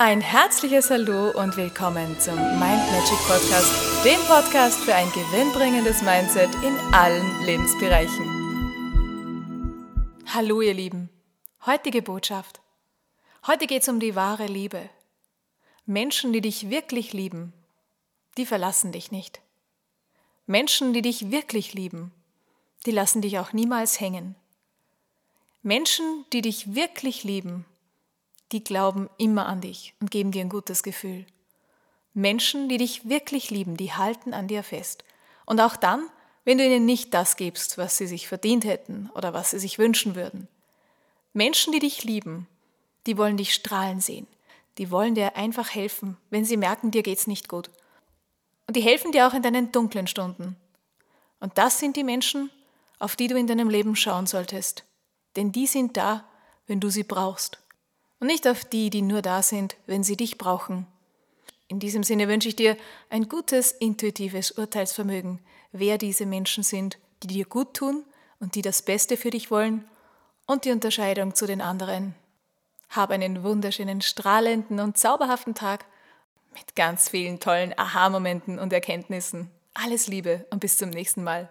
Ein herzliches Hallo und willkommen zum Mind Magic Podcast, dem Podcast für ein gewinnbringendes Mindset in allen Lebensbereichen. Hallo ihr Lieben, heutige Botschaft. Heute geht es um die wahre Liebe. Menschen, die dich wirklich lieben, die verlassen dich nicht. Menschen, die dich wirklich lieben, die lassen dich auch niemals hängen. Menschen, die dich wirklich lieben, die glauben immer an dich und geben dir ein gutes Gefühl. Menschen, die dich wirklich lieben, die halten an dir fest. Und auch dann, wenn du ihnen nicht das gibst, was sie sich verdient hätten oder was sie sich wünschen würden. Menschen, die dich lieben, die wollen dich strahlen sehen. Die wollen dir einfach helfen, wenn sie merken, dir geht's nicht gut. Und die helfen dir auch in deinen dunklen Stunden. Und das sind die Menschen, auf die du in deinem Leben schauen solltest. Denn die sind da, wenn du sie brauchst und nicht auf die, die nur da sind, wenn sie dich brauchen. In diesem Sinne wünsche ich dir ein gutes, intuitives Urteilsvermögen, wer diese Menschen sind, die dir gut tun und die das Beste für dich wollen und die Unterscheidung zu den anderen. Hab einen wunderschönen, strahlenden und zauberhaften Tag mit ganz vielen tollen Aha-Momenten und Erkenntnissen. Alles Liebe und bis zum nächsten Mal.